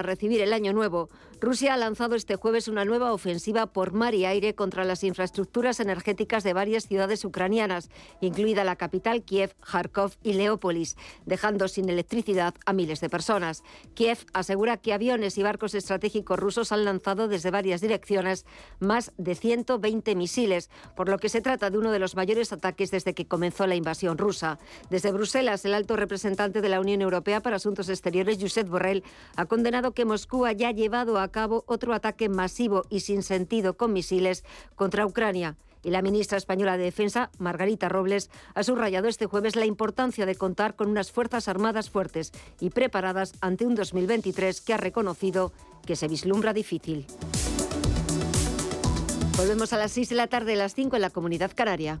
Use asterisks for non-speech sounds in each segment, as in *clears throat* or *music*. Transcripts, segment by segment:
A recibir el año nuevo, Rusia ha lanzado este jueves una nueva ofensiva por mar y aire contra las infraestructuras energéticas de varias ciudades ucranianas, incluida la capital Kiev, Kharkov y Leópolis, dejando sin electricidad a miles de personas. Kiev asegura que aviones y barcos estratégicos rusos han lanzado desde varias direcciones más de 120 misiles, por lo que se trata de uno de los mayores ataques desde que comenzó la invasión rusa. Desde Bruselas, el alto representante de la Unión Europea para Asuntos Exteriores, Josep Borrell, ha condenado que Moscú haya llevado a cabo otro ataque masivo y sin sentido con misiles contra Ucrania. Y la ministra española de Defensa, Margarita Robles, ha subrayado este jueves la importancia de contar con unas Fuerzas Armadas fuertes y preparadas ante un 2023 que ha reconocido que se vislumbra difícil. Volvemos a las 6 de la tarde, a las 5 en la Comunidad Canaria.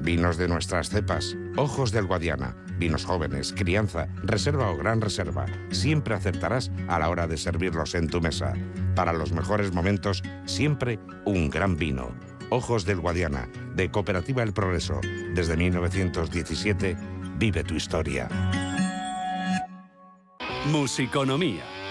Vinos de nuestras cepas, ojos del Guadiana, vinos jóvenes, crianza, reserva o gran reserva. Siempre acertarás a la hora de servirlos en tu mesa. Para los mejores momentos, siempre un gran vino. Ojos del Guadiana, de Cooperativa El Progreso. Desde 1917, vive tu historia. Musiconomía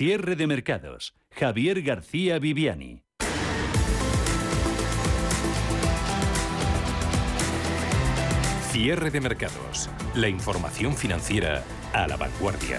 Cierre de mercados. Javier García Viviani. Cierre de mercados. La información financiera a la vanguardia.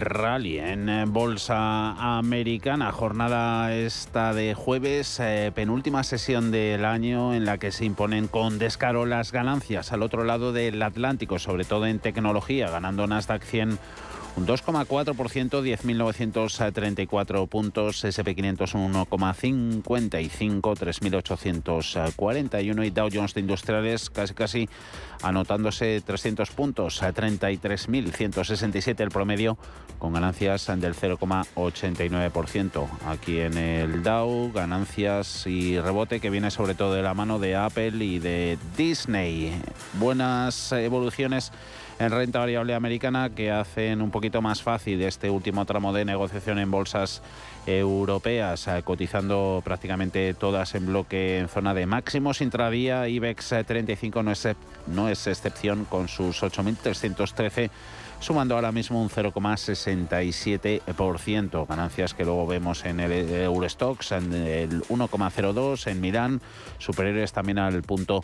Rally en Bolsa Americana. Jornada esta de jueves, eh, penúltima sesión del año en la que se imponen con descaro las ganancias al otro lado del Atlántico, sobre todo en tecnología, ganando Nasdaq 100 un 2,4%, 10.934 puntos, SP500 un 1,55, 3.841 y Dow Jones de Industriales casi casi anotándose 300 puntos, a 33.167 el promedio, con ganancias del 0,89%. Aquí en el Dow, ganancias y rebote que viene sobre todo de la mano de Apple y de Disney. Buenas evoluciones en renta variable americana que hacen un poquito más fácil este último tramo de negociación en bolsas europeas, eh, cotizando prácticamente todas en bloque en zona de máximos intradía. IBEX 35 no es, no es excepción con sus 8.313 sumando ahora mismo un 0,67%. Ganancias que luego vemos en el Eurostox, en el 1,02, en Milán, superiores también al punto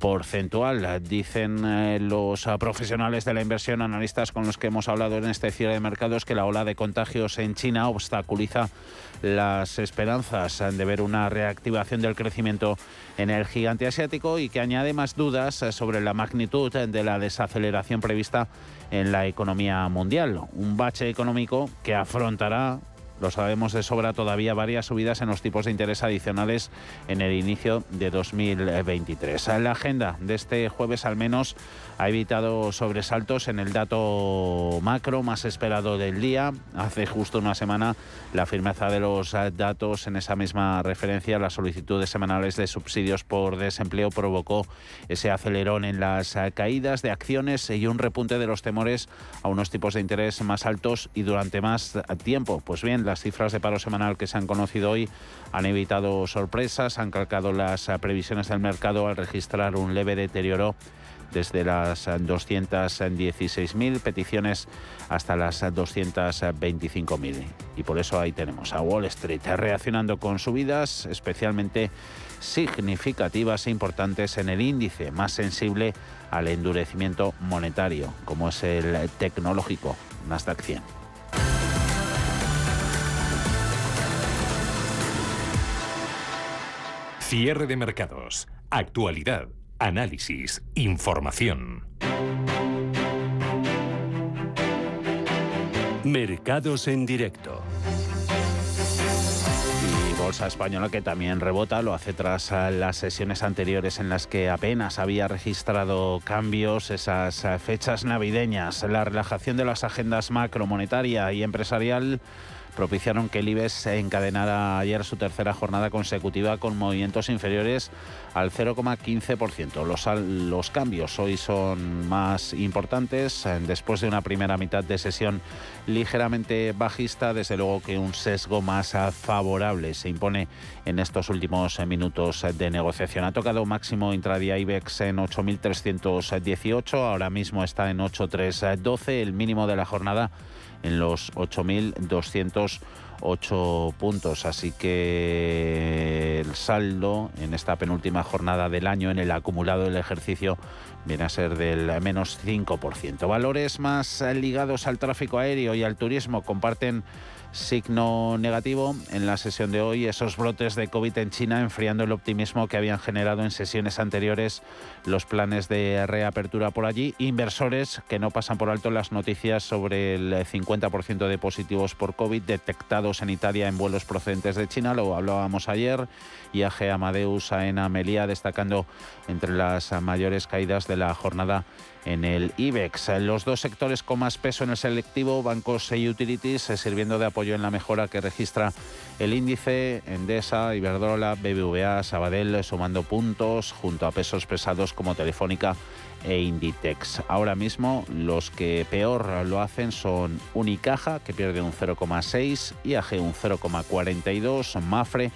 porcentual. Dicen eh, los profesionales de la inversión, analistas con los que hemos hablado en este cierre de mercados, que la ola de contagios en China obstaculiza las esperanzas de ver una reactivación del crecimiento en el gigante asiático y que añade más dudas sobre la magnitud de la desaceleración prevista en la economía mundial. Un bache económico que afrontará lo sabemos de sobra todavía varias subidas en los tipos de interés adicionales en el inicio de 2023. La agenda de este jueves al menos ha evitado sobresaltos en el dato macro más esperado del día. Hace justo una semana la firmeza de los datos en esa misma referencia, las solicitudes semanales de subsidios por desempleo provocó ese acelerón en las caídas de acciones y un repunte de los temores a unos tipos de interés más altos y durante más tiempo. Pues bien, las cifras de paro semanal que se han conocido hoy han evitado sorpresas, han calcado las previsiones del mercado al registrar un leve deterioro desde las 216.000 peticiones hasta las 225.000. Y por eso ahí tenemos a Wall Street reaccionando con subidas especialmente significativas e importantes en el índice más sensible al endurecimiento monetario, como es el tecnológico Nasdaq 100. Cierre de mercados. Actualidad. Análisis. Información. Mercados en directo. Y Bolsa Española que también rebota, lo hace tras las sesiones anteriores en las que apenas había registrado cambios, esas fechas navideñas, la relajación de las agendas macro, monetaria y empresarial propiciaron que el IBEX encadenara ayer su tercera jornada consecutiva con movimientos inferiores al 0,15%. Los, los cambios hoy son más importantes eh, después de una primera mitad de sesión ligeramente bajista, desde luego que un sesgo más favorable se impone en estos últimos minutos de negociación. Ha tocado máximo intradía IBEX en 8.318, ahora mismo está en 8.312, el mínimo de la jornada en los 8.208 puntos. Así que el saldo en esta penúltima jornada del año, en el acumulado del ejercicio, viene a ser del menos 5%. Valores más ligados al tráfico aéreo y al turismo comparten signo negativo en la sesión de hoy, esos brotes de COVID en China enfriando el optimismo que habían generado en sesiones anteriores los planes de reapertura por allí. Inversores que no pasan por alto las noticias sobre el 50% de positivos por COVID detectados en Italia en vuelos procedentes de China, lo hablábamos ayer. IAG Amadeus Aena Melía destacando entre las mayores caídas de la jornada en el IBEX. Los dos sectores con más peso en el selectivo, bancos y utilities, eh, sirviendo de apoyo en la mejora que registra el índice Endesa, Iberdrola, BBVA, Sabadell, sumando puntos junto a pesos pesados como Telefónica e Inditex. Ahora mismo los que peor lo hacen son Unicaja, que pierde un 0,6, IAG un 0,42, Mafre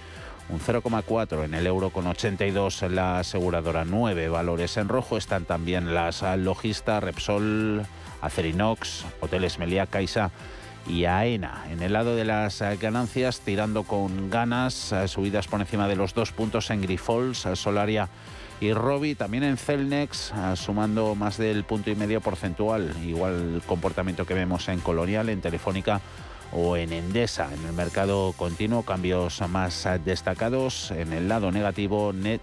un 0,4 en el euro con 82 en la aseguradora. 9 valores en rojo están también las Logista, Repsol, Acerinox, Hoteles Meliá, Caixa y AENA. En el lado de las ganancias, tirando con ganas, subidas por encima de los dos puntos en Grifols, Solaria y Robi, también en Celnex, sumando más del punto y medio porcentual. Igual comportamiento que vemos en Colonial, en Telefónica o en Endesa. En el mercado continuo, cambios más destacados. En el lado negativo, Net,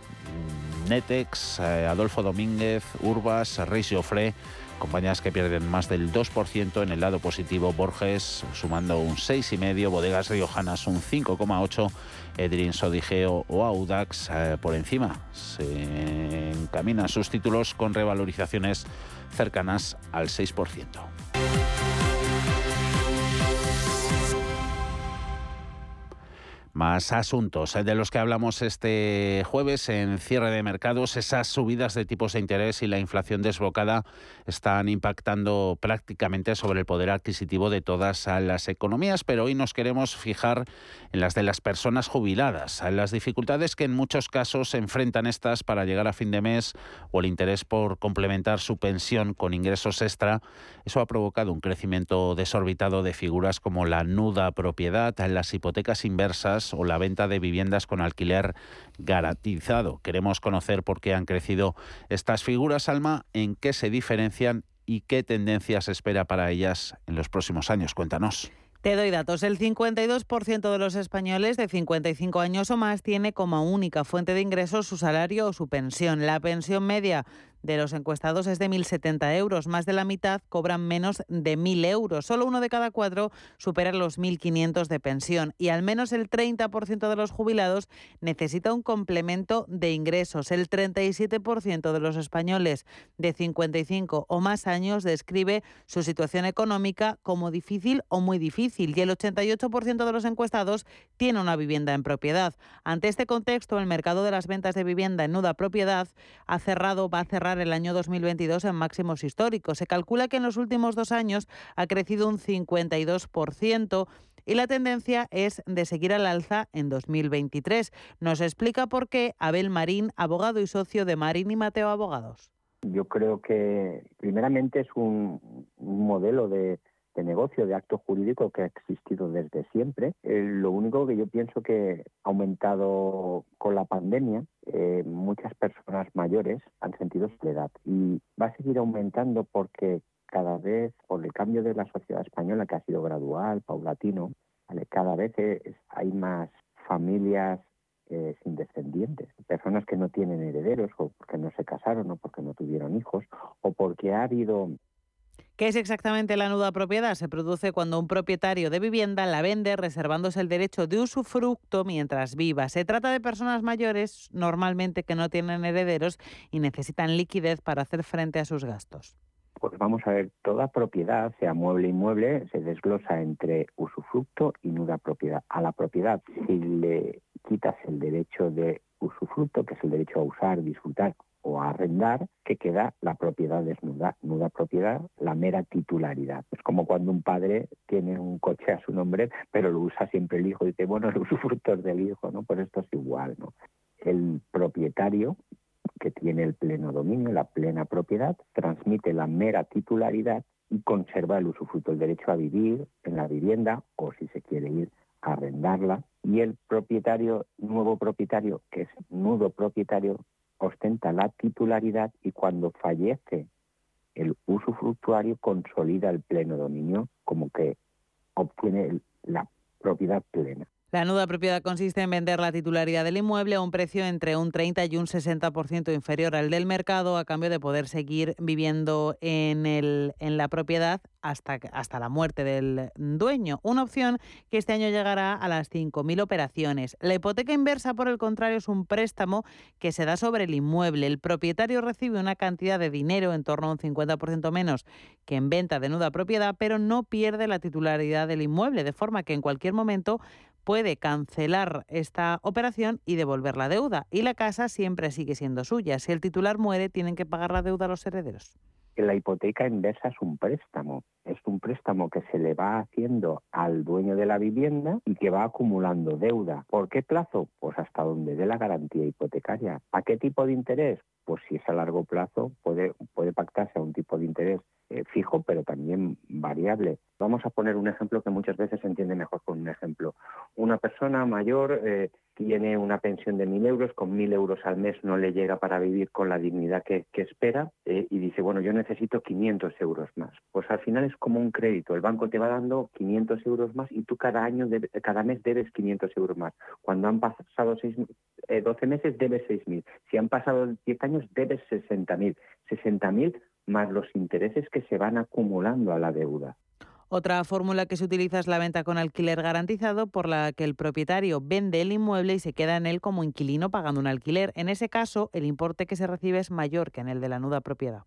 Netex, eh, Adolfo Domínguez, Urbas, Reisio Fre, compañías que pierden más del 2%. En el lado positivo, Borges sumando un 6,5%, Bodegas Riojanas un 5,8%, Edrin Sodigeo o Audax eh, por encima. Se encaminan sus títulos con revalorizaciones cercanas al 6%. Más asuntos de los que hablamos este jueves en cierre de mercados. Esas subidas de tipos de interés y la inflación desbocada están impactando prácticamente sobre el poder adquisitivo de todas las economías, pero hoy nos queremos fijar en las de las personas jubiladas, en las dificultades que en muchos casos enfrentan estas para llegar a fin de mes o el interés por complementar su pensión con ingresos extra. Eso ha provocado un crecimiento desorbitado de figuras como la nuda propiedad, las hipotecas inversas, o la venta de viviendas con alquiler garantizado. Queremos conocer por qué han crecido estas figuras, Alma, en qué se diferencian y qué tendencias espera para ellas en los próximos años. Cuéntanos. Te doy datos. El 52% de los españoles de 55 años o más tiene como única fuente de ingresos su salario o su pensión. La pensión media de los encuestados es de 1.070 euros. Más de la mitad cobran menos de 1.000 euros. Solo uno de cada cuatro supera los 1.500 de pensión. Y al menos el 30% de los jubilados necesita un complemento de ingresos. El 37% de los españoles de 55 o más años describe su situación económica como difícil o muy difícil. Y el 88% de los encuestados tiene una vivienda en propiedad. Ante este contexto, el mercado de las ventas de vivienda en nuda propiedad ha cerrado, va a cerrar el año 2022 en máximos históricos. Se calcula que en los últimos dos años ha crecido un 52% y la tendencia es de seguir al alza en 2023. Nos explica por qué Abel Marín, abogado y socio de Marín y Mateo Abogados. Yo creo que primeramente es un modelo de, de negocio, de acto jurídico que ha existido desde siempre. Eh, lo único que yo pienso que ha aumentado con la pandemia, eh, muchas personas mayores han sentido soledad y va a seguir aumentando porque cada vez, por el cambio de la sociedad española que ha sido gradual, paulatino, cada vez hay más familias eh, sin descendientes, personas que no tienen herederos o porque no se casaron o porque no tuvieron hijos o porque ha habido ¿Qué es exactamente la nuda propiedad? Se produce cuando un propietario de vivienda la vende reservándose el derecho de usufructo mientras viva. Se trata de personas mayores, normalmente que no tienen herederos y necesitan liquidez para hacer frente a sus gastos. Pues vamos a ver, toda propiedad, sea mueble inmueble, se desglosa entre usufructo y nuda propiedad. A la propiedad, si le quitas el derecho de usufructo, que es el derecho a usar, disfrutar o arrendar, que queda la propiedad desnuda. Nuda propiedad, la mera titularidad. Es como cuando un padre tiene un coche a su nombre, pero lo usa siempre el hijo y dice, bueno, *laughs* el usufructo es del hijo, ¿no? Pues esto es igual, ¿no? El propietario que tiene el pleno dominio, la plena propiedad, transmite la mera titularidad y conserva el usufructo, el derecho a vivir en la vivienda o si se quiere ir a arrendarla. Y el propietario, nuevo propietario, que es nudo propietario, ostenta la titularidad y cuando fallece el usufructuario consolida el pleno dominio como que obtiene la propiedad plena. La nuda propiedad consiste en vender la titularidad del inmueble a un precio entre un 30 y un 60% inferior al del mercado a cambio de poder seguir viviendo en, el, en la propiedad hasta, hasta la muerte del dueño. Una opción que este año llegará a las 5.000 operaciones. La hipoteca inversa, por el contrario, es un préstamo que se da sobre el inmueble. El propietario recibe una cantidad de dinero en torno a un 50% menos que en venta de nuda propiedad, pero no pierde la titularidad del inmueble, de forma que en cualquier momento puede cancelar esta operación y devolver la deuda. Y la casa siempre sigue siendo suya. Si el titular muere, tienen que pagar la deuda a los herederos. La hipoteca inversa es un préstamo. Es un préstamo que se le va haciendo al dueño de la vivienda y que va acumulando deuda. ¿Por qué plazo? Pues hasta donde dé la garantía hipotecaria. ¿A qué tipo de interés? Pues si es a largo plazo, puede, puede pactarse a un tipo de interés eh, fijo, pero también variable. Vamos a poner un ejemplo que muchas veces se entiende mejor con un ejemplo. Una persona mayor eh, tiene una pensión de 1.000 euros, con 1.000 euros al mes no le llega para vivir con la dignidad que, espera eh, y dice, bueno, yo necesito 500 euros más. Pues al final es como un crédito, el banco te va dando 500 euros más y tú cada año, cada mes debes 500 euros más. Cuando han pasado 6, 12 meses debes 6.000. Si han pasado 10 años debes 60.000. 60.000 más los intereses que se van acumulando a la deuda. Otra fórmula que se utiliza es la venta con alquiler garantizado, por la que el propietario vende el inmueble y se queda en él como inquilino pagando un alquiler. En ese caso, el importe que se recibe es mayor que en el de la nuda propiedad.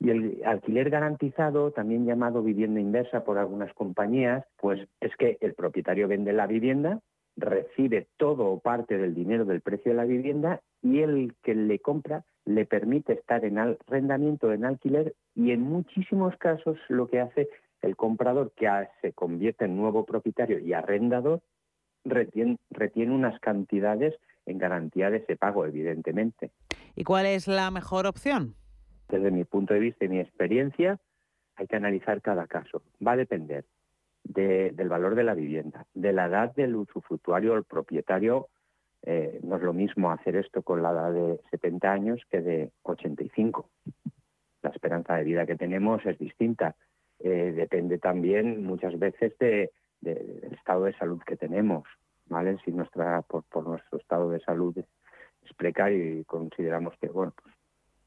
Y el alquiler garantizado, también llamado vivienda inversa por algunas compañías, pues es que el propietario vende la vivienda, recibe todo o parte del dinero del precio de la vivienda y el que le compra le permite estar en arrendamiento, en alquiler y en muchísimos casos lo que hace el comprador que se convierte en nuevo propietario y arrendador retiene, retiene unas cantidades en garantía de ese pago, evidentemente. ¿Y cuál es la mejor opción? Desde mi punto de vista y mi experiencia, hay que analizar cada caso. Va a depender del valor de la vivienda, de la edad del usufructuario o el propietario. Eh, no es lo mismo hacer esto con la edad de 70 años que de 85. La esperanza de vida que tenemos es distinta. Eh, depende también muchas veces de, del estado de salud que tenemos. ¿vale? Si nuestra, por, por nuestro estado de salud es precario y consideramos que, bueno, pues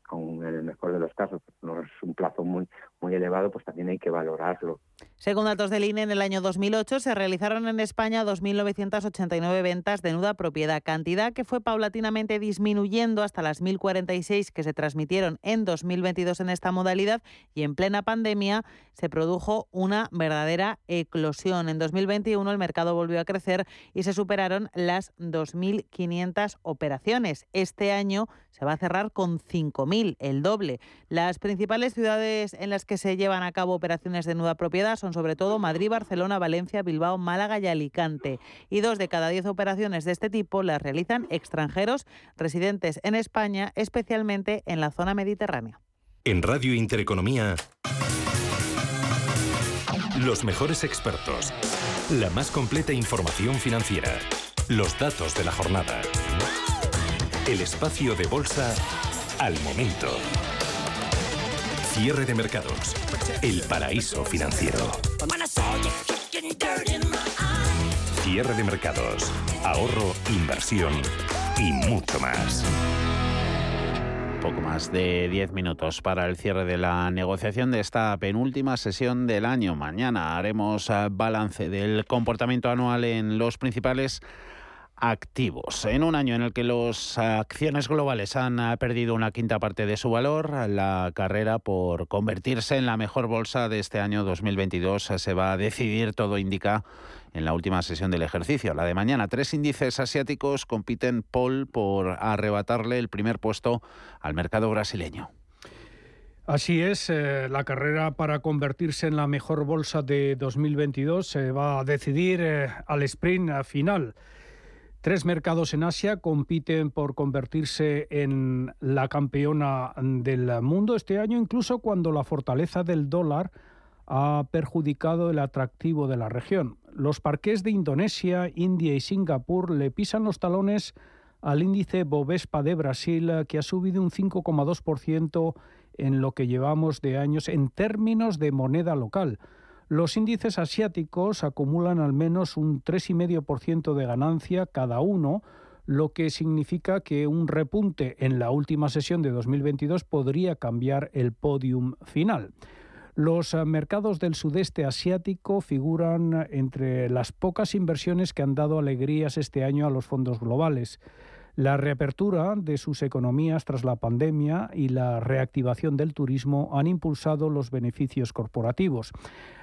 aún en el mejor de los casos no es un plazo muy, muy elevado, pues también hay que valorarlo. Según datos del INE, en el año 2008 se realizaron en España 2.989 ventas de nuda propiedad, cantidad que fue paulatinamente disminuyendo hasta las 1.046 que se transmitieron en 2022 en esta modalidad y en plena pandemia se produjo una verdadera eclosión. En 2021 el mercado volvió a crecer y se superaron las 2.500 operaciones. Este año se va a cerrar con 5.000, el doble. Las principales ciudades en las que se llevan a cabo operaciones de nuda propiedad son sobre todo Madrid, Barcelona, Valencia, Bilbao, Málaga y Alicante. Y dos de cada diez operaciones de este tipo las realizan extranjeros residentes en España, especialmente en la zona mediterránea. En Radio Intereconomía, los mejores expertos, la más completa información financiera, los datos de la jornada, el espacio de bolsa al momento. Cierre de mercados. El paraíso financiero. Cierre de mercados. Ahorro, inversión y mucho más. Poco más de 10 minutos para el cierre de la negociación de esta penúltima sesión del año. Mañana haremos eh, balance del comportamiento anual en los principales activos. En un año en el que las acciones globales han eh, perdido una quinta parte de su valor, la carrera por convertirse en la mejor bolsa de este año 2022 se va a decidir, todo indica, en la última sesión del ejercicio, la de mañana. Tres índices asiáticos compiten Paul por arrebatarle el primer puesto al mercado brasileño. Así es, eh, la carrera para convertirse en la mejor bolsa de 2022 se va a decidir eh, al sprint final. Tres mercados en Asia compiten por convertirse en la campeona del mundo este año, incluso cuando la fortaleza del dólar ha perjudicado el atractivo de la región. Los parques de Indonesia, India y Singapur le pisan los talones al índice Bovespa de Brasil, que ha subido un 5,2% en lo que llevamos de años en términos de moneda local. Los índices asiáticos acumulan al menos un 3,5% de ganancia cada uno, lo que significa que un repunte en la última sesión de 2022 podría cambiar el podium final. Los eh, mercados del sudeste asiático figuran entre las pocas inversiones que han dado alegrías este año a los fondos globales. La reapertura de sus economías tras la pandemia y la reactivación del turismo han impulsado los beneficios corporativos.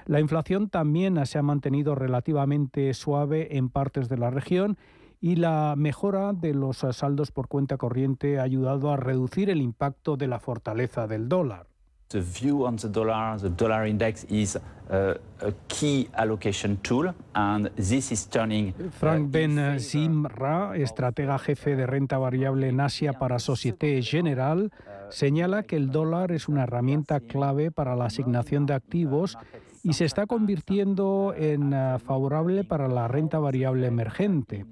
La inflación también se ha mantenido relativamente suave en partes de la región y la mejora de los saldos por cuenta corriente ha ayudado a reducir el impacto de la fortaleza del dólar. The view on the dollar, the dollar index is a, a key allocation tool, and this is turning. Uh, Frank Ben Zimra, estratega jefe de renta variable en Asia para Societe General, señala que el dólar es una herramienta clave para la asignación de activos y se está convirtiendo en uh, favorable para la renta variable emergente.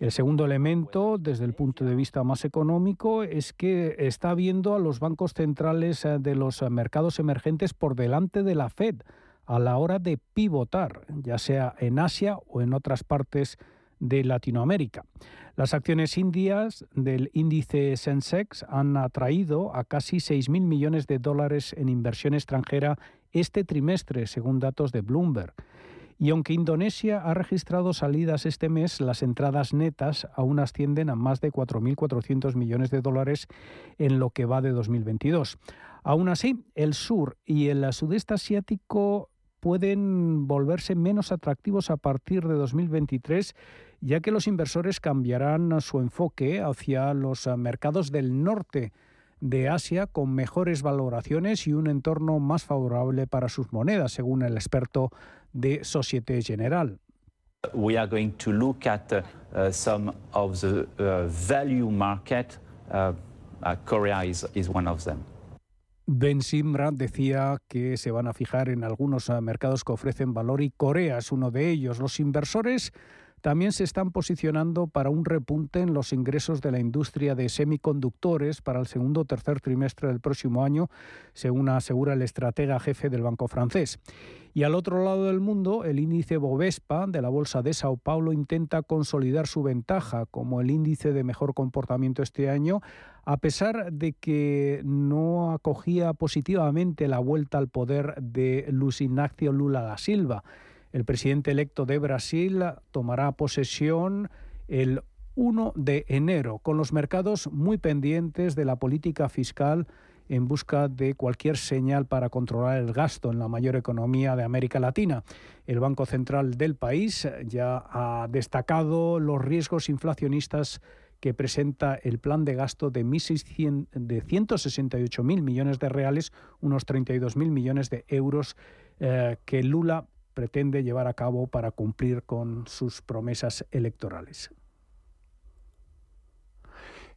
El segundo elemento, desde el punto de vista más económico, es que está viendo a los bancos centrales eh, de los mercados emergentes por delante de la Fed a la hora de pivotar, ya sea en Asia o en otras partes de Latinoamérica. Las acciones indias del índice Sensex han atraído a casi 6.000 millones de dólares en inversión extranjera este trimestre, según datos de Bloomberg. Y aunque Indonesia ha registrado salidas este mes, las entradas netas aún ascienden a más de 4.400 millones de dólares en lo que va de 2022. Aún así, el sur y el sudeste asiático pueden volverse menos atractivos a partir de 2023, ya que los inversores cambiarán su enfoque hacia los mercados del norte de Asia con mejores valoraciones y un entorno más favorable para sus monedas, según el experto de Societe Generale. We are going to look at uh, uh, some of the uh, value market. Uh, uh, Korea is, is one of them. Ben Simra decía que se van a fijar en algunos eh, mercados que ofrecen valor y Corea es uno de ellos. Los inversores también se están posicionando para un repunte en los ingresos de la industria de semiconductores para el segundo o tercer trimestre del próximo año, según asegura el estratega jefe del Banco francés. Y al otro lado del mundo, el índice Bovespa de la Bolsa de Sao Paulo intenta consolidar su ventaja como el índice de mejor comportamiento este año, a pesar de que no acogía positivamente la vuelta al poder de Luis Ignacio Lula da Silva. El presidente electo de Brasil tomará posesión el 1 de enero, con los mercados muy pendientes de la política fiscal en busca de cualquier señal para controlar el gasto en la mayor economía de América Latina. El Banco Central del país ya ha destacado los riesgos inflacionistas que presenta el plan de gasto de, de 168.000 millones de reales, unos 32.000 millones de euros eh, que Lula pretende llevar a cabo para cumplir con sus promesas electorales.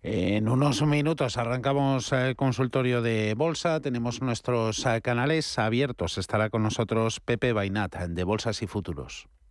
En unos minutos arrancamos el consultorio de bolsa. Tenemos nuestros eh, canales abiertos. Estará con nosotros Pepe Bainat de Bolsas y Futuros.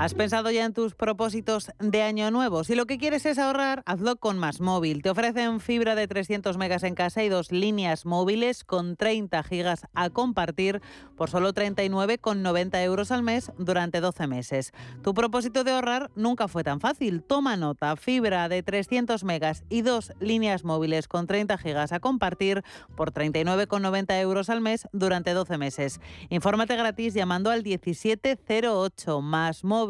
¿Has pensado ya en tus propósitos de año nuevo? Si lo que quieres es ahorrar, hazlo con Más Móvil. Te ofrecen fibra de 300 megas en casa y dos líneas móviles con 30 gigas a compartir por solo 39,90 euros al mes durante 12 meses. Tu propósito de ahorrar nunca fue tan fácil. Toma nota, fibra de 300 megas y dos líneas móviles con 30 gigas a compartir por 39,90 euros al mes durante 12 meses. Infórmate gratis llamando al 1708 Más Móvil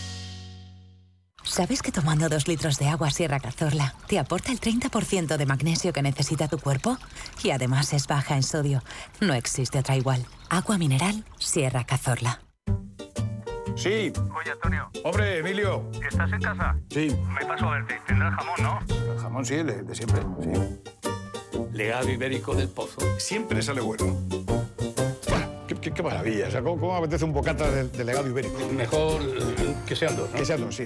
¿Sabes que tomando dos litros de agua Sierra Cazorla te aporta el 30% de magnesio que necesita tu cuerpo? Y además es baja en sodio. No existe otra igual. Agua mineral Sierra Cazorla. Sí. Oye, Antonio. Hombre, Emilio. ¿Estás en casa? Sí. Me paso a verte. Tendrás jamón, ¿no? El jamón sí, de, de siempre, sí. Legado ibérico del pozo. Siempre sale bueno. Qué, maravilla. O sea, ¿cómo, cómo apetece un bocata de, de, legado ibérico? Mejor que sean dos, ¿no? Que sean dos, sí.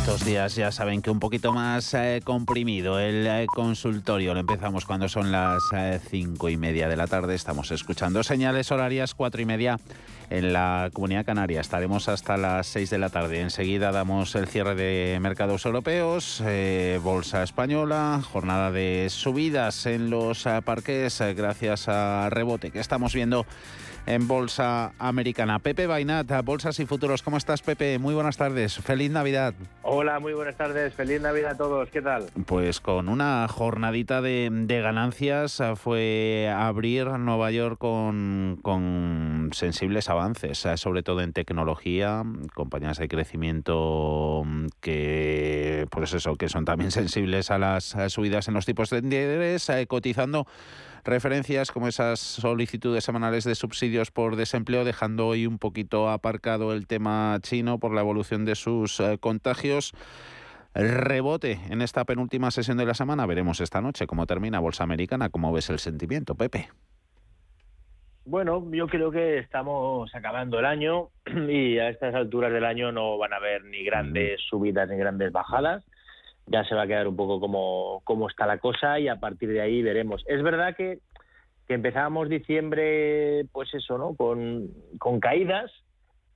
Estos días ya saben que un poquito más eh, comprimido el eh, consultorio. Lo empezamos cuando son las eh, cinco y media de la tarde. Estamos escuchando señales horarias cuatro y media en la Comunidad Canaria. Estaremos hasta las seis de la tarde. Enseguida damos el cierre de mercados europeos, bolsa española, jornada de subidas en los parques gracias a rebote que estamos viendo en Bolsa Americana. Pepe Bainat, Bolsas y Futuros. ¿Cómo estás, Pepe? Muy buenas tardes. Feliz Navidad. Hola, muy buenas tardes. Feliz Navidad a todos. ¿Qué tal? Pues con una jornadita de, ganancias fue abrir Nueva York con, con sensibles avances, sobre todo en tecnología, compañías de crecimiento que, pues eso, que son también sensibles a las subidas en los tipos de interés, cotizando referencias como esas solicitudes semanales de subsidios por desempleo, dejando hoy un poquito aparcado el tema chino por la evolución de sus eh, contagios. Rebote en esta penúltima sesión de la semana. Veremos esta noche cómo termina Bolsa Americana. ¿Cómo ves el sentimiento, Pepe? Bueno, yo creo que estamos acabando el año *clears throat* y a estas alturas del año no van a haber ni grandes subidas ni grandes bajadas ya se va a quedar un poco como, como está la cosa y a partir de ahí veremos. Es verdad que, que empezábamos diciembre, pues eso, ¿no? Con, con caídas.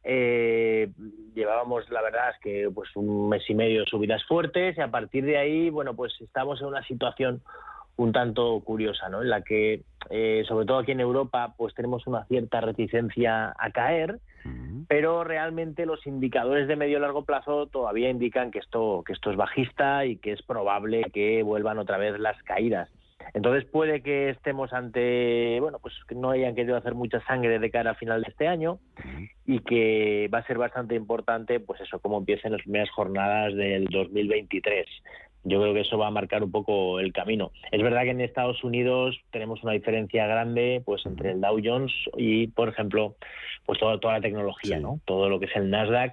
Eh, llevábamos, la verdad es que pues un mes y medio de subidas fuertes y a partir de ahí, bueno, pues estamos en una situación un tanto curiosa, ¿no? En la que, eh, sobre todo aquí en Europa, pues tenemos una cierta reticencia a caer, pero realmente los indicadores de medio y largo plazo todavía indican que esto, que esto es bajista y que es probable que vuelvan otra vez las caídas. Entonces puede que estemos ante, bueno, pues que no hayan querido hacer mucha sangre de cara a final de este año y que va a ser bastante importante, pues eso, cómo empiecen las primeras jornadas del 2023 yo creo que eso va a marcar un poco el camino. Es verdad que en Estados Unidos tenemos una diferencia grande pues entre el Dow Jones y, por ejemplo, pues toda, toda la tecnología, ¿no? Todo lo que es el Nasdaq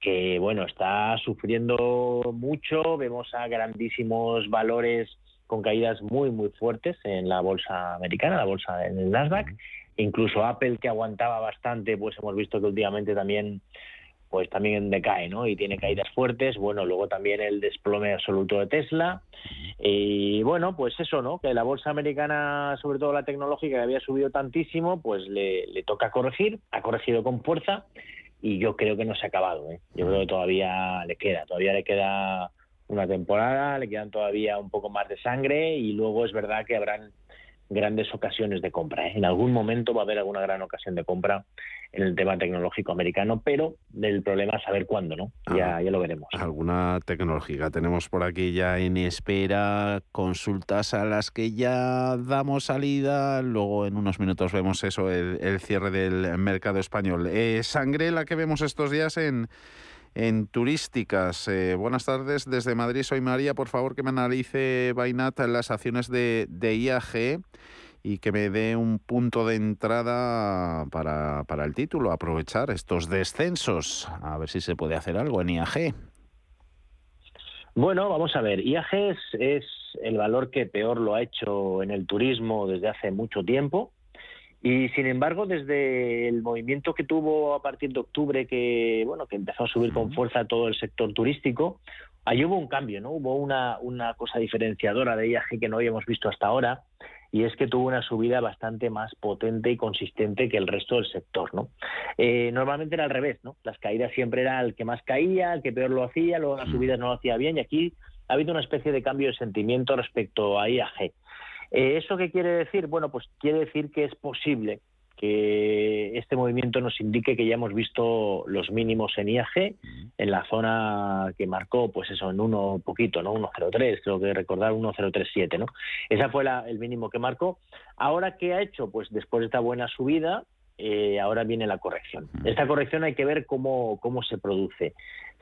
que bueno, está sufriendo mucho, vemos a grandísimos valores con caídas muy muy fuertes en la bolsa americana, la bolsa en el Nasdaq, incluso Apple que aguantaba bastante, pues hemos visto que últimamente también pues también decae, ¿no? Y tiene caídas fuertes. Bueno, luego también el desplome absoluto de Tesla. Y bueno, pues eso, ¿no? Que la bolsa americana, sobre todo la tecnológica, que había subido tantísimo, pues le, toca corregir. Ha corregido con fuerza y yo creo que no se ha acabado, ¿eh? Yo creo que todavía le queda, todavía le queda una temporada, le quedan todavía un poco más de sangre y luego es verdad que habrán grandes ocasiones de compra. ¿eh? En algún momento va a haber alguna gran ocasión de compra en el tema tecnológico americano, pero el problema es saber cuándo, ¿no? Ya, ya lo veremos. Alguna tecnológica. Tenemos por aquí ya en espera consultas a las que ya damos salida. Luego en unos minutos vemos eso, el, cierre del mercado español. Eh, sangre la que vemos estos días en en turísticas. Eh, buenas tardes desde Madrid, soy María. Por favor, que me analice Bainat las acciones de, de IAG y que me dé un punto de entrada para, para el título, aprovechar estos descensos, a ver si se puede hacer algo en IAG. Bueno, vamos a ver, IAG es, es el valor que peor lo ha hecho en el turismo desde hace mucho tiempo. Y sin embargo, desde el movimiento que tuvo a partir de octubre, que bueno, que empezó a subir con fuerza todo el sector turístico, ahí hubo un cambio, ¿no? Hubo una, una cosa diferenciadora de IAG que no habíamos visto hasta ahora, y es que tuvo una subida bastante más potente y consistente que el resto del sector, ¿no? Eh, normalmente era al revés, ¿no? Las caídas siempre era el que más caía, el que peor lo hacía, luego las subidas no lo hacía bien, y aquí ha habido una especie de cambio de sentimiento respecto a IAG. Eh, ¿Eso qué quiere decir? Bueno, pues quiere decir que es posible que este movimiento nos indique que ya hemos visto los mínimos en IAG en la zona que marcó, pues eso, en uno poquito, ¿no? 1.03, creo que recordar 1.037, ¿no? Esa fue el mínimo que marcó. Ahora, ¿qué ha hecho? Pues después de esta buena subida, eh, ahora viene la corrección. Esta corrección hay que ver cómo, cómo se produce.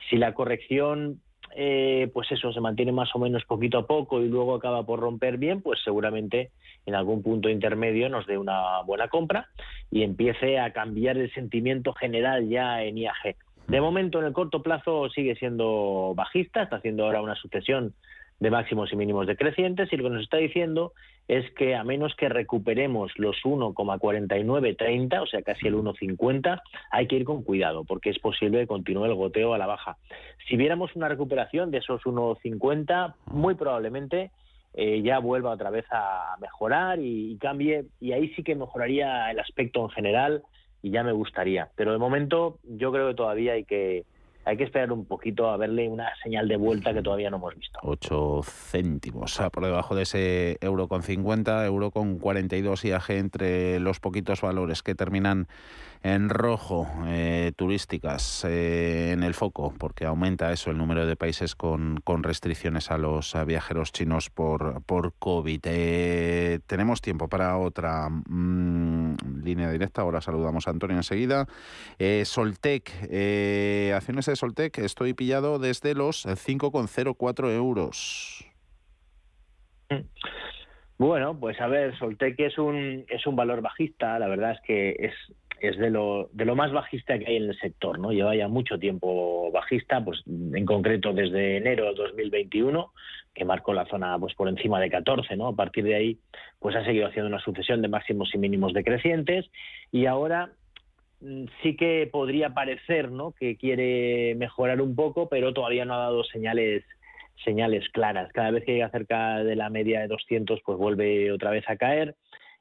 Si la corrección eh, pues eso, se mantiene más o menos poquito a poco y luego acaba por romper bien, pues seguramente en algún punto intermedio nos dé una buena compra y empiece a cambiar el sentimiento general ya en IAG. De momento, en el corto plazo sigue siendo bajista, está haciendo ahora una sucesión de máximos y mínimos decrecientes y lo que nos está diciendo es que a menos que recuperemos los 1,4930, o sea, casi el 1,50, hay que ir con cuidado porque es posible que continúe el goteo a la baja. Si viéramos una recuperación de esos 1,50, muy probablemente eh, ya vuelva otra vez a mejorar y, y cambie y ahí sí que mejoraría el aspecto en general y ya me gustaría. Pero de momento yo creo que todavía hay que hay que esperar un poquito a verle una señal de vuelta que todavía no hemos visto. 8 céntimos por debajo de ese euro con 50, euro con 42 IAG entre los poquitos valores que terminan en rojo, eh, turísticas eh, en el foco, porque aumenta eso el número de países con, con restricciones a los viajeros chinos por, por COVID. Eh, tenemos tiempo para otra mm, línea directa. Ahora saludamos a Antonio enseguida. Soltec, acciones de Soltec, estoy pillado desde los 5,04 euros. Bueno, pues a ver, Soltec es un, es un valor bajista, la verdad es que es es de lo, de lo más bajista que hay en el sector, ¿no? Lleva ya mucho tiempo bajista, pues en concreto desde enero de 2021, que marcó la zona pues por encima de 14, ¿no? A partir de ahí, pues ha seguido haciendo una sucesión de máximos y mínimos decrecientes y ahora mm, sí que podría parecer, ¿no? Que quiere mejorar un poco, pero todavía no ha dado señales señales claras. Cada vez que llega cerca de la media de 200, pues vuelve otra vez a caer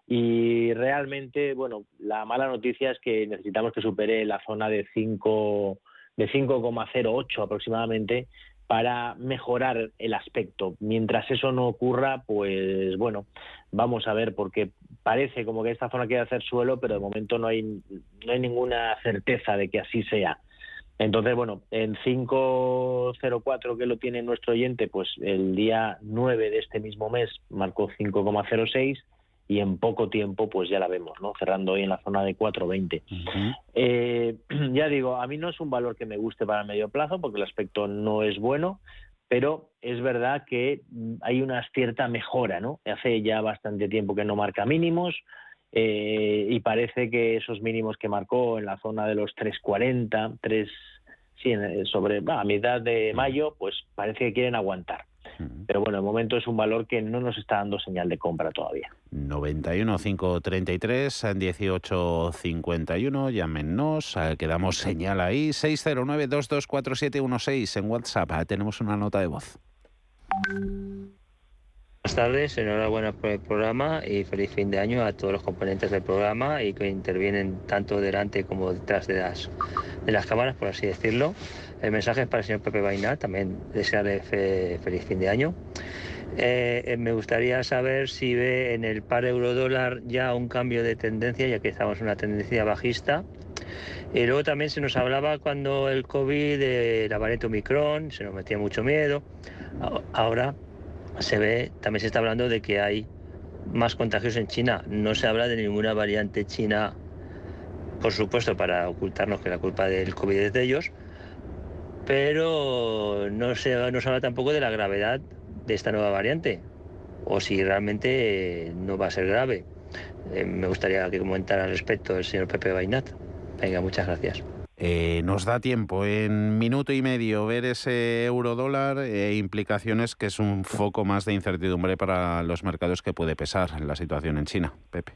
y realmente, bueno, la mala noticia es que necesitamos que supere la zona de 5 de 5,08 aproximadamente para mejorar el aspecto. Mientras eso no ocurra, pues bueno, vamos a ver, porque parece como que esta zona quiere hacer suelo, pero de momento no hay, no hay ninguna certeza de que así sea. Entonces, bueno, en 504 que lo tiene nuestro oyente, pues el día 9 de este mismo mes marcó 5,06 y en poco tiempo pues ya la vemos, ¿no? Cerrando hoy en la zona de 4.20. eh, *clears throat* ya digo, a mí no es un valor que me guste para el medio plazo porque el aspecto no es bueno, pero es verdad que hay una cierta mejora, ¿no? Hace ya bastante tiempo que no marca mínimos eh, y parece que esos mínimos que marcó en la zona de los 3.40, 3 sí, sobre a mitad de mayo, pues parece que quieren aguantar. Pero bueno, de momento es un valor que no nos está dando señal de compra todavía. 91 533 18 51, llámenos, eh, quedamos señal ahí, 609 224716 en WhatsApp, tenemos una nota de voz. Buenas tardes, enhorabuena por el programa y feliz fin de año a todos los componentes del programa y que intervienen tanto delante como detrás de las, de las cámaras, por así decirlo. El mensaje es para el señor Pepe Bainat, también desearle feliz fin de año. Eh, eh, me gustaría saber si ve en el par euro-dólar ya un cambio de tendencia, ya que estamos en una tendencia bajista. Y luego también se nos hablaba cuando el COVID, de la variante Omicron, se nos metía mucho miedo. Ahora se ve, también se está hablando de que hay más contagios en China. No se habla de ninguna variante china, por supuesto, para ocultarnos que la culpa del COVID es de ellos, pero no se, no habla tampoco de la gravedad de esta nueva variante, o si realmente no va a ser grave. Eh, me gustaría que comentara al respecto el señor Pepe Bainat. Venga, muchas gracias. Eh, nos da tiempo en minuto y medio ver ese euro dólar e implicaciones que es un foco más de incertidumbre para los mercados que puede pesar la situación en China. Pepe.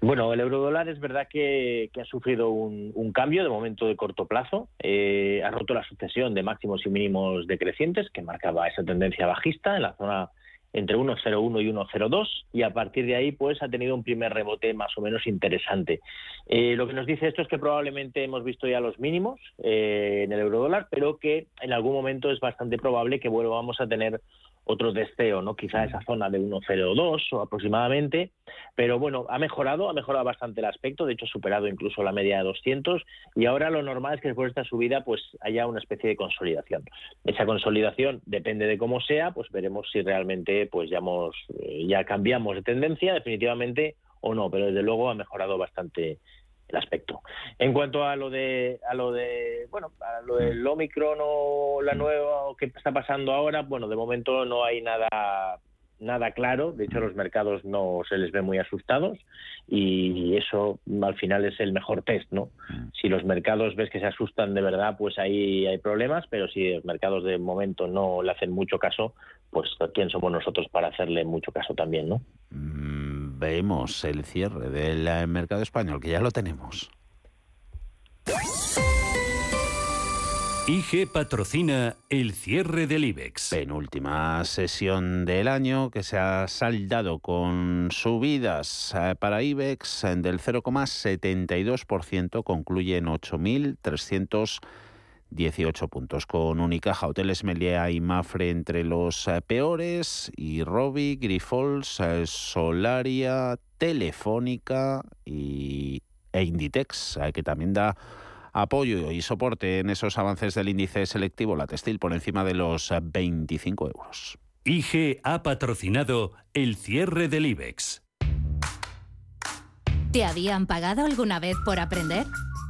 Bueno, el eurodólar es verdad que, ha sufrido un, cambio de momento de corto plazo. Eh, ha roto la sucesión de máximos y mínimos decrecientes que marcaba esa tendencia bajista en la zona entre 1,01 y 1,02 y a partir de ahí pues ha tenido un primer rebote más o menos interesante. Eh, lo que nos dice esto es que probablemente hemos visto ya los mínimos eh, en el eurodólar, pero que en algún momento es bastante probable que volvamos a tener otro deseo, ¿no? Quizá esa zona de 1,02 o aproximadamente, pero bueno, ha mejorado, ha mejorado bastante el aspecto, de hecho ha superado incluso la media de 200 y ahora lo normal es que después de esta subida pues haya una especie de consolidación. Esa consolidación depende de cómo sea, pues veremos si realmente pues ya hemos, eh, ya cambiamos de tendencia definitivamente o no, pero desde luego ha mejorado bastante el aspecto. En cuanto a lo de a lo de bueno, a lo del Omicron o la nueva o qué está pasando ahora, bueno, de momento no hay nada nada claro, de hecho los mercados no se les ve muy asustados y eso al final es el mejor test, ¿no? Si los mercados ves que se asustan de verdad, pues ahí hay problemas, pero si los mercados de momento no le hacen mucho caso, pues quién somos nosotros para hacerle mucho caso también, ¿no? Mm, vemos el cierre del eh, mercado español, que ya lo tenemos. IG patrocina el cierre del IBEX. Penúltima sesión del año que se ha saldado con subidas eh, para IBEX del 0,72%, concluye en 8.318 puntos, con Unicaja, Hoteles Meliá y Mafre entre los eh, peores, y Robi, Grifols, eh, Solaria, Telefónica y, e Inditex, que también da apoyo y soporte en esos avances del índice selectivo, la textil por encima de los 25 euros. IG ha patrocinado el cierre del IBEX. ¿Te habían pagado alguna vez por aprender?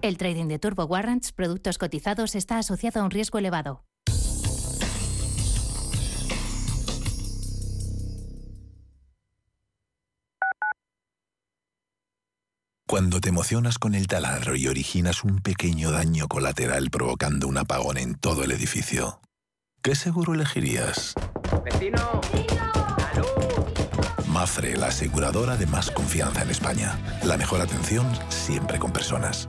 El trading de Turbo Warrants, productos cotizados, está asociado a un riesgo elevado. Cuando te emocionas con el taladro y originas un pequeño daño colateral provocando un apagón en todo el edificio, ¿qué seguro elegirías? ¡Vecino! Mafre, la aseguradora de más confianza en España. La mejor atención siempre con personas.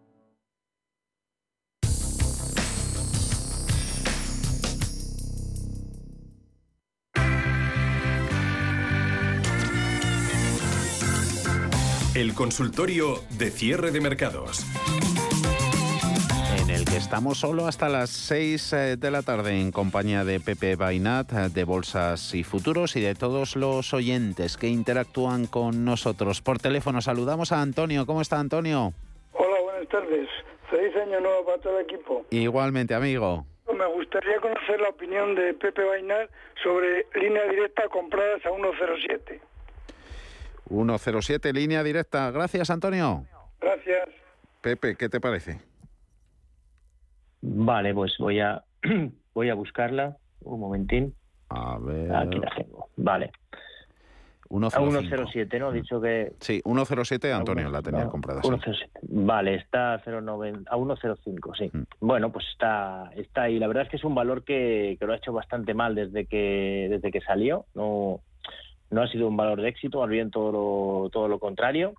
El consultorio de cierre de mercados. En el que estamos solo hasta las 6 eh, de la tarde en compañía de Pepe Bainat, eh, de Bolsas y Futuros y de todos los oyentes que interactúan con nosotros. Por teléfono saludamos a Antonio. ¿Cómo está Antonio? Hola, buenas tardes. Feliz año nuevo para todo el equipo. Igualmente, amigo. Me gustaría conocer la opinión de Pepe Bainat sobre línea directa compradas a 107. 107, línea directa. Gracias, Antonio. Gracias. Pepe, ¿qué te parece? Vale, pues voy a *clears throat* voy a buscarla. Un momentín. A ver. Aquí la tengo. Vale. 1,05. 1,07, ¿no? Dicho que... Sí, 1,07 Antonio la tenía Ah, comprada. sí. 1,07. Vale, está a 0,90 a 1,05, sí. Mm. Bueno, pues está, está ahí. La verdad es que es un valor que, que lo ha hecho bastante mal desde que, desde que salió. No, no ha sido un valor de éxito, más bien todo lo, todo lo contrario.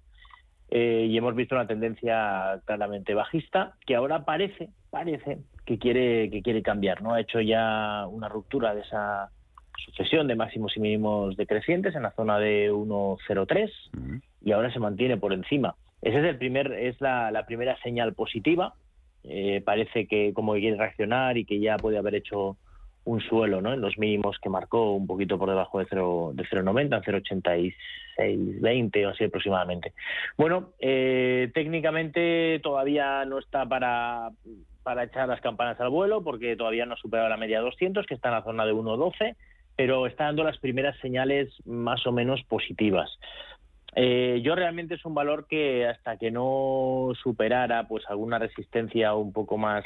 Eh, y hemos visto una tendencia claramente bajista que ahora parece, parece que quiere, que quiere cambiar. ¿no? Ha hecho ya una ruptura de esa sucesión de máximos y mínimos decrecientes en la zona de 1,03 y ahora se mantiene por encima. Esa es el primer, es la, la primera señal positiva. Eh, parece que como que quiere reaccionar y que ya puede haber hecho un suelo ¿no? en los mínimos que marcó un poquito por debajo de 0,90, de 0,90, 0,8620 o así aproximadamente. Bueno, eh, técnicamente todavía no está para, para echar las campanas al vuelo porque todavía no ha superado la media 200 que está en la zona de 1,12 pero está dando las primeras señales más o menos positivas. Eh, yo realmente es un valor que hasta que no superara pues alguna resistencia un poco más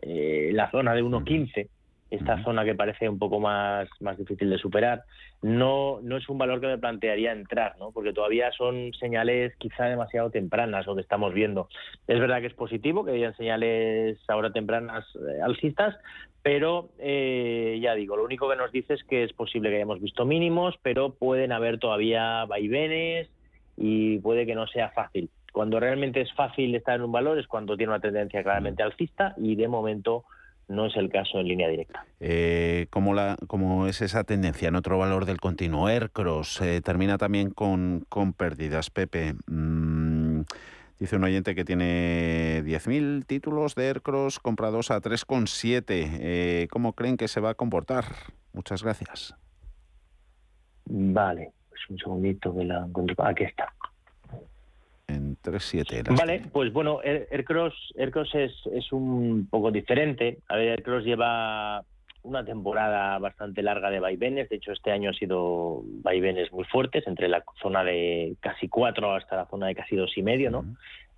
eh, la zona de 1.15 esta zona que parece un poco más, más difícil de superar, no, no es un valor que me plantearía entrar, ¿no? porque todavía son señales quizá demasiado tempranas lo que estamos viendo. Es verdad que es positivo que hayan señales ahora tempranas eh, alcistas, pero eh, ya digo, lo único que nos dice es que es posible que hayamos visto mínimos, pero pueden haber todavía vaivenes y puede que no sea fácil. Cuando realmente es fácil estar en un valor es cuando tiene una tendencia claramente alcista y de momento no es el caso en línea directa. Eh, ¿cómo, la, ¿Cómo es esa tendencia en otro valor del continuo? Aircross eh, termina también con, con pérdidas, Pepe. Mm, dice un oyente que tiene 10.000 títulos de Aircross comprados a 3,7. Eh, ¿Cómo creen que se va a comportar? Muchas gracias. Vale, pues un segundito que la encuentro. Aquí está. En 3,7. Vale, pues bueno, Air- Aircross, Aircross es, es un poco diferente. A ver, Aircross lleva una temporada bastante larga de vaivenes. De hecho, este año ha sido vaivenes muy fuertes, entre la zona de casi cuatro hasta la zona de casi dos y medio, ¿no?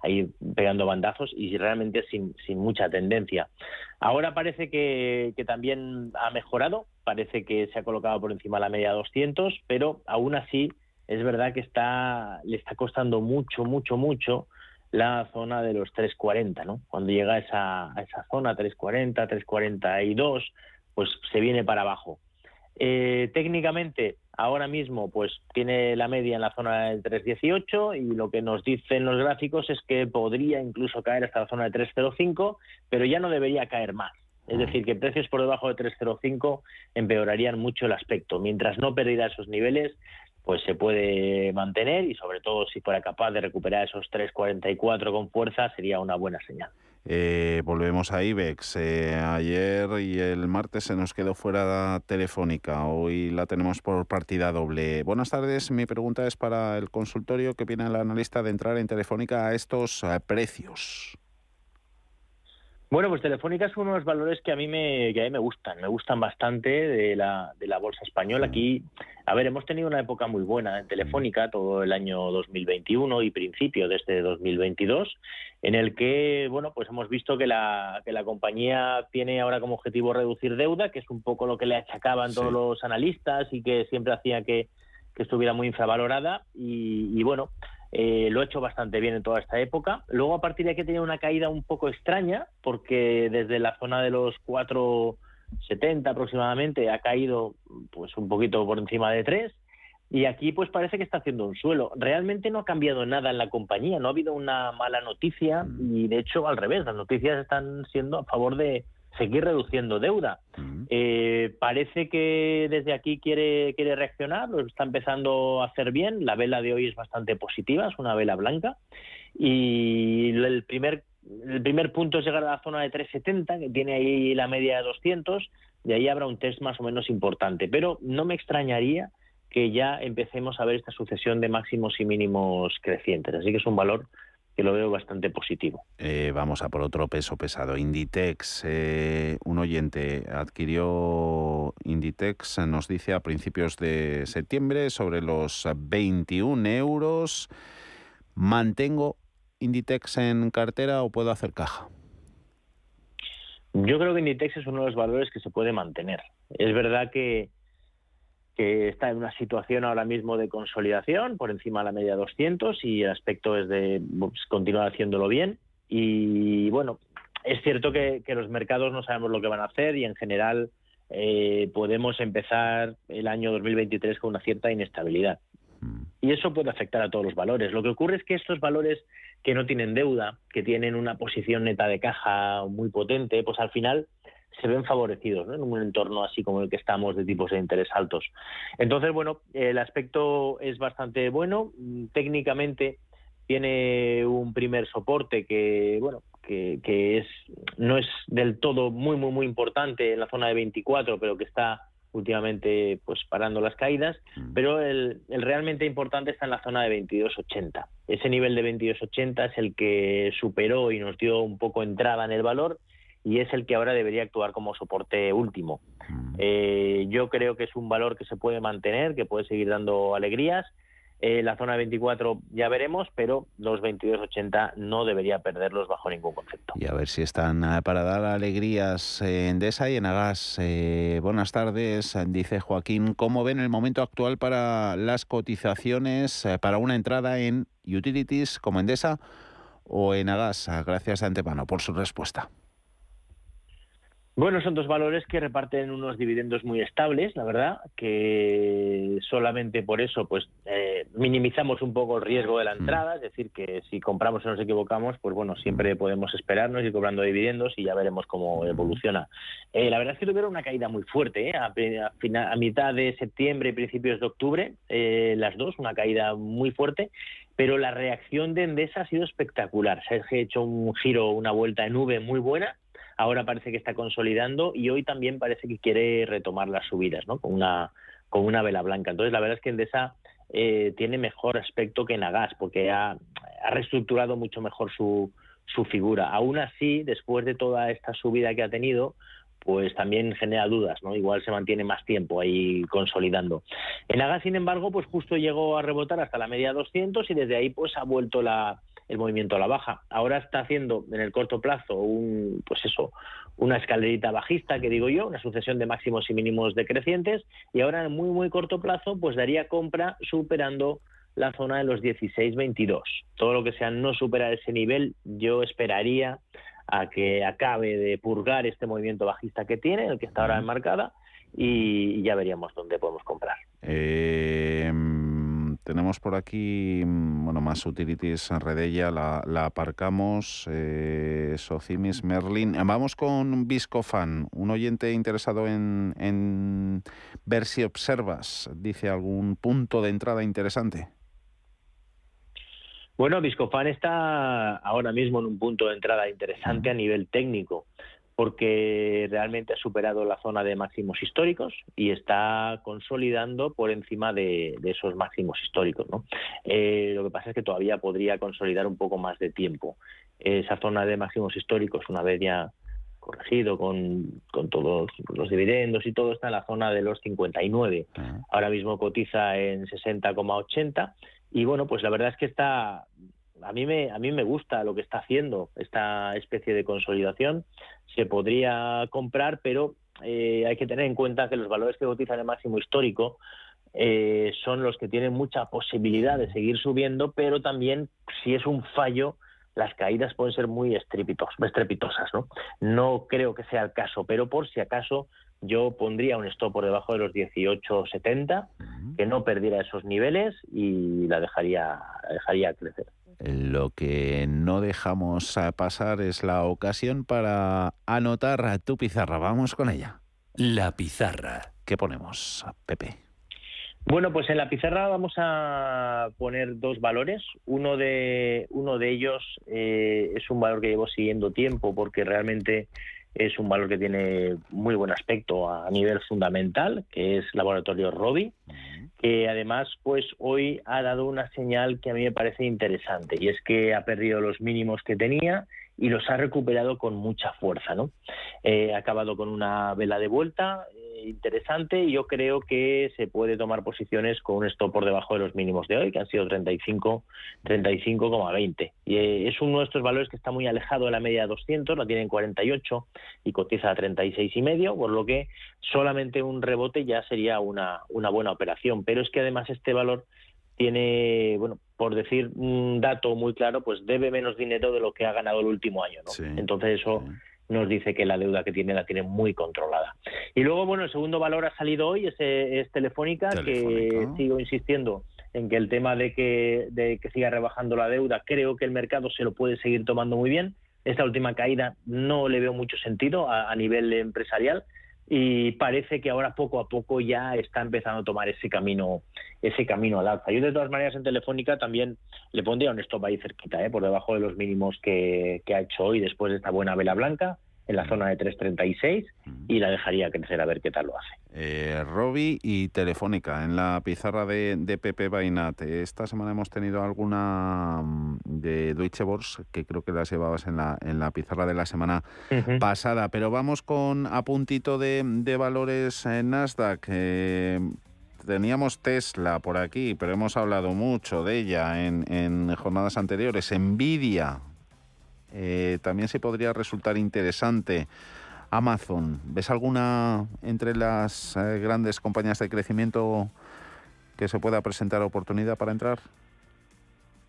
Ahí pegando bandazos y realmente sin, sin mucha tendencia. Ahora parece que, que también ha mejorado, parece que se ha colocado por encima de la media 200, pero aún así es verdad que está le está costando mucho, mucho, mucho la zona de los 340, ¿no? Cuando llega a esa, a esa zona 340, 342, pues se viene para abajo. Eh, técnicamente, ahora mismo, pues tiene la media en la zona del 318 y lo que nos dicen los gráficos es que podría incluso caer hasta la zona de 305, pero ya no debería caer más. Es decir, que precios por debajo de 305 empeorarían mucho el aspecto. Mientras no perdiera esos niveles, pues se puede mantener y sobre todo si fuera capaz de recuperar esos 3.44 con fuerza sería una buena señal. Eh, volvemos a IBEX. Eh, ayer y el martes se nos quedó fuera telefónica. Hoy la tenemos por partida doble. Buenas tardes. Mi pregunta es para el consultorio. ¿Qué opina el analista de entrar en telefónica a estos eh, precios? Bueno, pues Telefónica es uno de los valores que a mí me, que a mí me gustan, me gustan bastante de la, de la bolsa española. Aquí, a ver, hemos tenido una época muy buena en Telefónica todo el año 2021 y principio de este 2022, en el que, bueno, pues hemos visto que la, que la compañía tiene ahora como objetivo reducir deuda, que es un poco lo que le achacaban todos los analistas y que siempre hacía que, que estuviera muy infravalorada. Y, y bueno, eh, lo ha hecho bastante bien en toda esta época. Luego, a partir de aquí, tenía una caída un poco extraña, porque desde la zona de los 4,70 aproximadamente ha caído pues un poquito por encima de 3. Y aquí pues parece que está haciendo un suelo. Realmente no ha cambiado nada en la compañía, no ha habido una mala noticia y de hecho al revés, las noticias están siendo a favor de seguir reduciendo deuda. Eh, parece que desde aquí quiere, quiere reaccionar, lo está empezando a hacer bien. La vela de hoy es bastante positiva, es una vela blanca. Y el primer, el primer punto es llegar a la zona de 370, que tiene ahí la media de 200, y ahí habrá un test más o menos importante. Pero no me extrañaría que ya empecemos a ver esta sucesión de máximos y mínimos crecientes. Así que es un valor que lo veo bastante positivo. Eh, vamos a por otro peso pesado. Inditex, eh, un oyente adquirió Inditex, nos dice a principios de septiembre sobre los 21 euros. ¿Mantengo Inditex en cartera o puedo hacer caja? Yo creo que Inditex es uno de los valores que se puede mantener. Es verdad que que está en una situación ahora mismo de consolidación por encima de la media 200 y el aspecto es de pues, continuar haciéndolo bien. Y bueno, es cierto que, que, los mercados no sabemos lo que van a hacer y en general eh, podemos empezar el año 2023 con una cierta inestabilidad. Y eso puede afectar a todos los valores. Lo que ocurre es que estos valores que no tienen deuda, que tienen una posición neta de caja muy potente, pues al final se ven favorecidos en un entorno así como el que estamos de tipos de interés altos. Entonces, bueno, el aspecto es bastante bueno. Técnicamente tiene un primer soporte que, bueno, que, que es no es del todo muy, muy, muy importante en la zona de 24, pero que está últimamente pues parando las caídas, pero el, el, realmente importante está en la zona de 22.80. Ese nivel de 22.80 es el que superó y nos dio un poco entrada en el valor y es el que ahora debería actuar como soporte último. Eh, yo creo que es un valor que se puede mantener, que puede seguir dando alegrías. Eh, la zona 24 ya veremos, pero los 22.80 no debería perderlos bajo ningún concepto. Y a ver si están eh, para dar alegrías en Desa y en Agas. Eh, buenas tardes, dice Joaquín. ¿Cómo ven el momento actual para las cotizaciones para una entrada en utilities como Endesa o en Agas? Gracias de antemano por su respuesta. Bueno, son dos valores que reparten unos dividendos muy estables, la verdad, que solamente por eso pues eh, minimizamos un poco el riesgo de la entrada, es decir, que si compramos o nos equivocamos, pues bueno, siempre podemos esperarnos y cobrando dividendos y ya veremos cómo evoluciona. Eh, la verdad es que tuvieron una caída muy fuerte, ¿eh? a, a, a, mitad de septiembre y principios de octubre, eh, las dos, una caída muy fuerte, pero la reacción de Endesa ha sido espectacular. Se ha hecho un giro, una vuelta en nube muy buena ahora parece que está consolidando y hoy también parece que quiere retomar las subidas, ¿no? Con una, con una vela blanca. Entonces, la verdad es que Endesa eh, tiene mejor aspecto que Nagas, porque ha, reestructurado mucho mejor su, su figura. Aún así, después de toda esta subida que ha tenido, pues también genera dudas, ¿no? Igual se mantiene más tiempo ahí consolidando. En Agas, sin embargo, pues justo llegó a rebotar hasta la media 200 y desde ahí pues ha vuelto la, el movimiento a la baja. Ahora está haciendo en el corto plazo un, pues eso, una escalerita bajista, que digo yo, una sucesión de máximos y mínimos decrecientes, y ahora en muy, muy corto plazo, pues daría compra superando la zona de los 16-22. Todo lo que sea no superar ese nivel, yo esperaría a que acabe de purgar este movimiento bajista que tiene, el que está ahora enmarcada, y ya veríamos dónde podemos comprar. Eh tenemos por aquí, mm, bueno, más utilities, Redella, la, la aparcamos, eh, Socimis, Merlin. Vamos con Viscofan, un oyente interesado en, en ver si observas, dice algún punto de entrada interesante. Bueno, Viscofan está ahora mismo en un punto de entrada interesante a nivel técnico porque realmente ha superado la zona de máximos históricos y está consolidando por encima de, esos máximos históricos. ¿no? Eh, lo que pasa es que todavía podría consolidar un poco más de tiempo. Esa zona de máximos históricos, una vez ya corregido con, con todos los dividendos y todo, está en la zona de los 59. Ahora mismo cotiza en 60,80 y bueno, pues la verdad es que está a mí me a mí me gusta lo que está haciendo esta especie de consolidación. Se podría comprar pero eh, hay que tener en cuenta que los valores que cotizan el máximo histórico eh, son los que tienen mucha posibilidad de seguir subiendo pero también si es un fallo las caídas pueden ser muy estrepitosas no no creo que sea el caso pero por si acaso yo pondría un stop por debajo de los 18.70, que no perdiera esos niveles y la dejaría, la dejaría crecer. Lo que no dejamos pasar es la ocasión para anotar a tu pizarra. Vamos con ella. La pizarra. ¿Qué ponemos, Pepe? Bueno, pues en la pizarra vamos a poner dos valores. Uno de, uno de ellos eh, es un valor que llevo siguiendo tiempo porque realmente es un valor que tiene muy buen aspecto a nivel fundamental, que es Laboratorio Robi, que además pues hoy ha dado una señal que a mí me parece interesante y es que ha perdido los mínimos que tenía y los ha recuperado con mucha fuerza, ¿no? Eh, ha acabado con una vela de vuelta, interesante y yo creo que se puede tomar posiciones con un stop por debajo de los mínimos de hoy, que han sido 35, 35,20. Y eh, es uno de estos valores que está muy alejado de la media de 200, la tienen 48 y cotiza a 36 y medio, por lo que solamente un rebote ya sería una, una buena operación. Pero es que además este valor tiene, bueno, por decir un dato muy claro, pues debe menos dinero de lo que ha ganado el último año, ¿no? Entonces eso nos dice que la deuda que tiene la tiene muy controlada. Y luego, bueno, el segundo valor ha salido hoy, es, es Telefónica, que sigo insistiendo en que el tema de que, de que siga rebajando la deuda, creo que el mercado se lo puede seguir tomando muy bien. Esta última caída no le veo mucho sentido a nivel empresarial y parece que ahora poco a poco ya está empezando a tomar ese camino ese camino al alza. Yo de todas maneras en Telefónica también le pondría un stop ahí cerquita, ¿eh? por debajo de los mínimos que, que ha hecho hoy después de esta buena vela blanca en la zona de 3.36 y la dejaría crecer a ver qué tal lo hace. Eh, Robi y Telefónica en la pizarra de, de Pepe Bainat. Esta semana hemos tenido alguna mm, de Deutsche Börse que creo que las llevabas en la, en la pizarra de la semana pasada, pero vamos con apuntito de, de valores en Nasdaq. Eh, teníamos Tesla por aquí, pero hemos hablado mucho de ella en, en jornadas anteriores. Nvidia, eh, también se podría resultar interesante. Amazon, ¿ves alguna entre las eh, grandes compañías de crecimiento que se pueda presentar oportunidad para entrar?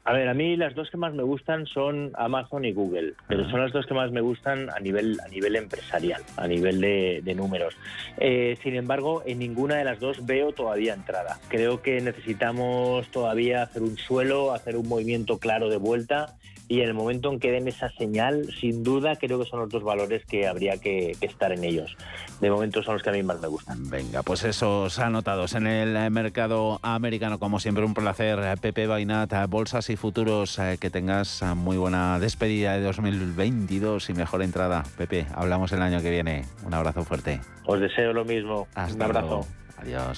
A ver, a mí las dos que más me gustan son Amazon y Google, pero son las dos que más me gustan a nivel a nivel empresarial, a nivel de, números. Eh, sin embargo, en ninguna de las dos veo todavía entrada. Creo que necesitamos todavía hacer un suelo, hacer un movimiento claro de vuelta y en el momento en que den esa señal, sin duda creo que son los dos valores que habría que, estar en ellos. De momento son los que a mí más me gustan. Venga, pues esos anotados en el mercado americano, como siempre un placer. Pepe Bainat, bolsas y futuros, eh, que tengas muy buena despedida de 2022 y mejor entrada. Pepe, hablamos el año que viene. Un abrazo fuerte. Os deseo lo mismo. un abrazo. Adiós.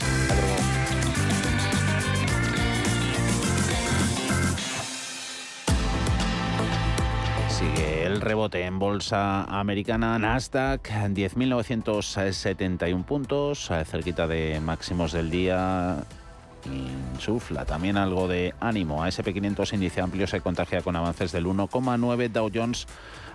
El rebote en bolsa americana Nasdaq, 10.971 puntos, eh, cerquita de máximos del día. Insufla también algo de ánimo. A SP500 índice amplio se contagia con avances del 1,9 Dow Jones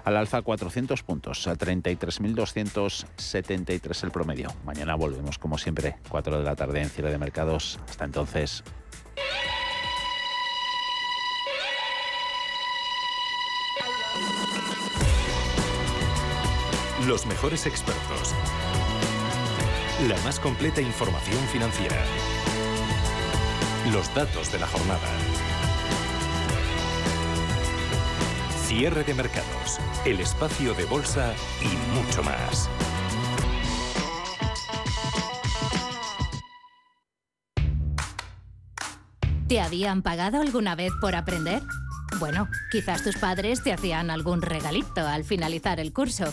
al alza 400 puntos, a 33.273 el promedio. Mañana volvemos como siempre, 4 de la tarde en cierre de mercados. Hasta entonces. Los mejores expertos. La más completa información financiera. Los datos de la jornada. Cierre de mercados. El espacio de bolsa y mucho más. ¿Te habían pagado alguna vez por aprender? Bueno, quizás tus padres te hacían algún regalito al finalizar el curso.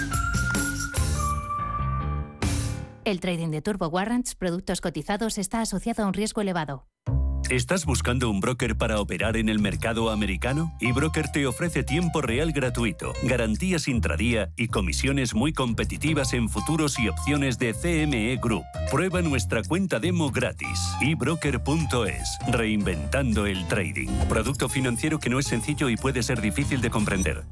El trading de Turbo Warrants, productos cotizados, está asociado a un riesgo elevado. ¿Estás buscando un broker para operar en el mercado americano? eBroker te ofrece tiempo real gratuito, garantías intradía y comisiones muy competitivas en futuros y opciones de CME Group. Prueba nuestra cuenta demo gratis. ebroker.es. Reinventando el trading. Producto financiero que no es sencillo y puede ser difícil de comprender.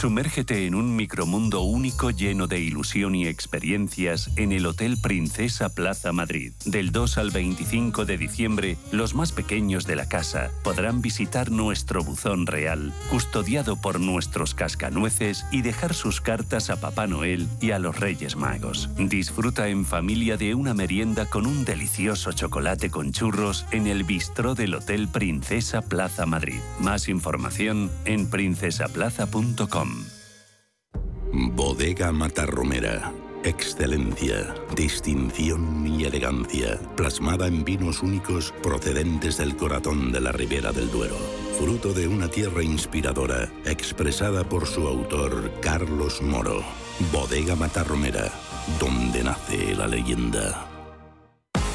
Sumérgete en un micromundo único lleno de ilusión y experiencias en el Hotel Princesa Plaza Madrid. Del 2 al 25 de diciembre, los más pequeños de la casa podrán visitar nuestro buzón real, custodiado por nuestros cascanueces y dejar sus cartas a Papá Noel y a los Reyes Magos. Disfruta en familia de una merienda con un delicioso chocolate con churros en el bistró del Hotel Princesa Plaza Madrid. Más información en princesaplaza.com. Bodega Matarromera. Excelencia, distinción y elegancia, plasmada en vinos únicos procedentes del corazón de la Ribera del Duero fruto de una tierra inspiradora, expresada por su autor Carlos Moro. Bodega Matarromera, donde nace la leyenda.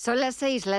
Son las seis, las